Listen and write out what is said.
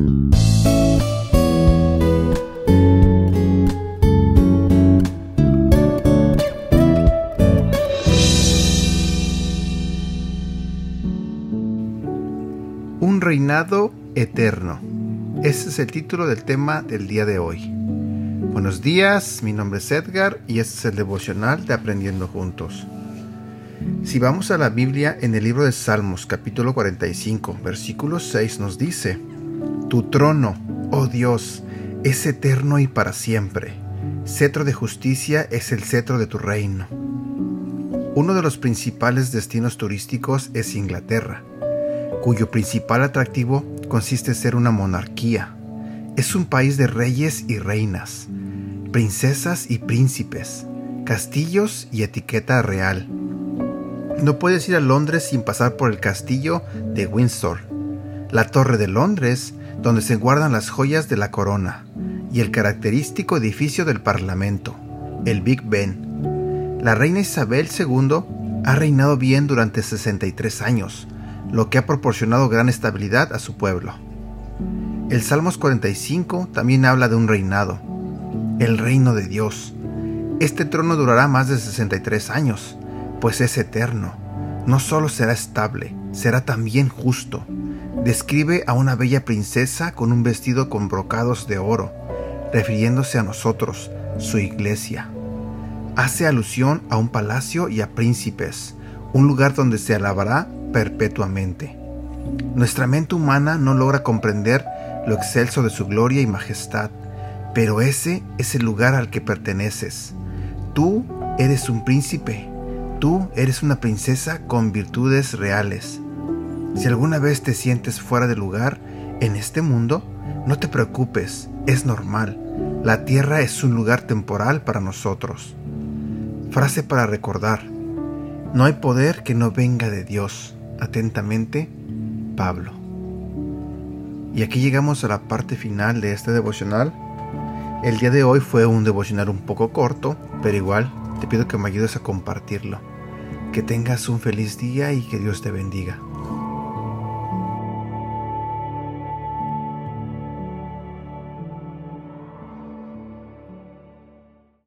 Un reinado eterno. Ese es el título del tema del día de hoy. Buenos días, mi nombre es Edgar y este es el devocional de Aprendiendo Juntos. Si vamos a la Biblia en el libro de Salmos capítulo 45 versículo 6 nos dice, Tu trono, oh Dios, es eterno y para siempre. Cetro de justicia es el cetro de tu reino. Uno de los principales destinos turísticos es Inglaterra cuyo principal atractivo consiste en ser una monarquía. Es un país de reyes y reinas, princesas y príncipes, castillos y etiqueta real. No puedes ir a Londres sin pasar por el castillo de Windsor, la Torre de Londres, donde se guardan las joyas de la corona, y el característico edificio del Parlamento, el Big Ben. La reina Isabel II ha reinado bien durante 63 años, lo que ha proporcionado gran estabilidad a su pueblo. El Salmos 45 también habla de un reinado, el reino de Dios. Este trono durará más de 63 años, pues es eterno. No solo será estable, será también justo. Describe a una bella princesa con un vestido con brocados de oro, refiriéndose a nosotros, su iglesia. Hace alusión a un palacio y a príncipes, un lugar donde se alabará perpetuamente. Nuestra mente humana no logra comprender lo excelso de su gloria y majestad, pero ese es el lugar al que perteneces. Tú eres un príncipe, tú eres una princesa con virtudes reales. Si alguna vez te sientes fuera de lugar en este mundo, no te preocupes, es normal. La tierra es un lugar temporal para nosotros. Frase para recordar. No hay poder que no venga de Dios. Atentamente, Pablo. Y aquí llegamos a la parte final de este devocional. El día de hoy fue un devocional un poco corto, pero igual te pido que me ayudes a compartirlo. Que tengas un feliz día y que Dios te bendiga.